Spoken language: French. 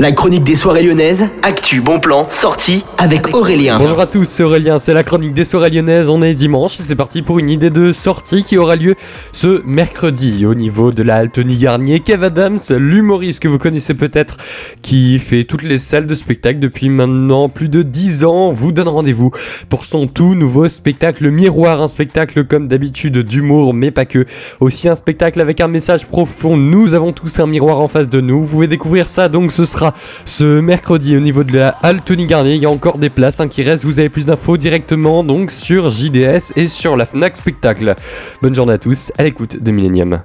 La chronique des soirées lyonnaises, actu, bon plan, sortie avec Aurélien. Bonjour à tous, c'est Aurélien, c'est la chronique des soirées lyonnaises, on est dimanche et c'est parti pour une idée de sortie qui aura lieu ce mercredi au niveau de la Garnier. Kev Adams, l'humoriste que vous connaissez peut-être, qui fait toutes les salles de spectacle depuis maintenant plus de 10 ans, vous donne rendez-vous pour son tout nouveau spectacle Miroir, un spectacle comme d'habitude d'humour mais pas que, aussi un spectacle avec un message profond, nous avons tous un miroir en face de nous, vous pouvez découvrir ça donc ce sera ce mercredi au niveau de la halle Tony Garnier. Il y a encore des places hein, qui restent. Vous avez plus d'infos directement donc sur JDS et sur la Fnac Spectacle. Bonne journée à tous, à l'écoute de Millennium.